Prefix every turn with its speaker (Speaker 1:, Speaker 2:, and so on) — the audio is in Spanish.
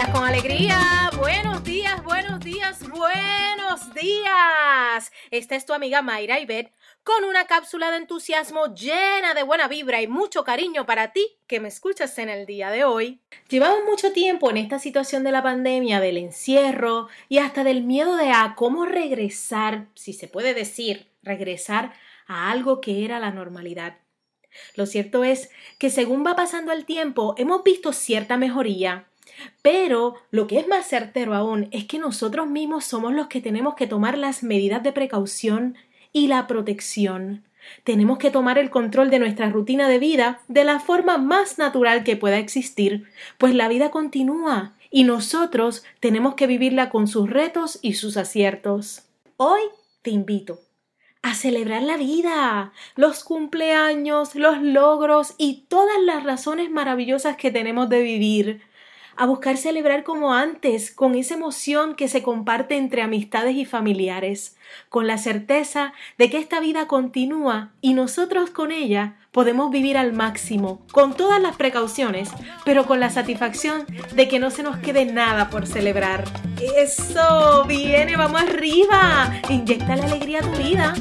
Speaker 1: días con alegría. Buenos días, buenos días, buenos días. Esta es tu amiga Mayra Ibet con una cápsula de entusiasmo llena de buena vibra y mucho cariño para ti que me escuchas en el día de hoy. Llevamos mucho tiempo en esta situación de la pandemia, del encierro y hasta del miedo de a cómo regresar, si se puede decir, regresar a algo que era la normalidad. lo cierto es que según va pasando el tiempo hemos visto cierta mejoría, pero lo que es más certero aún es que nosotros mismos somos los que tenemos que tomar las medidas de precaución y la protección. Tenemos que tomar el control de nuestra rutina de vida de la forma más natural que pueda existir, pues la vida continúa y nosotros tenemos que vivirla con sus retos y sus aciertos. Hoy te invito a celebrar la vida, los cumpleaños, los logros y todas las razones maravillosas que tenemos de vivir a buscar celebrar como antes, con esa emoción que se comparte entre amistades y familiares, con la certeza de que esta vida continúa y nosotros con ella podemos vivir al máximo, con todas las precauciones, pero con la satisfacción de que no se nos quede nada por celebrar. Eso, viene, vamos arriba, inyecta la alegría a tu vida.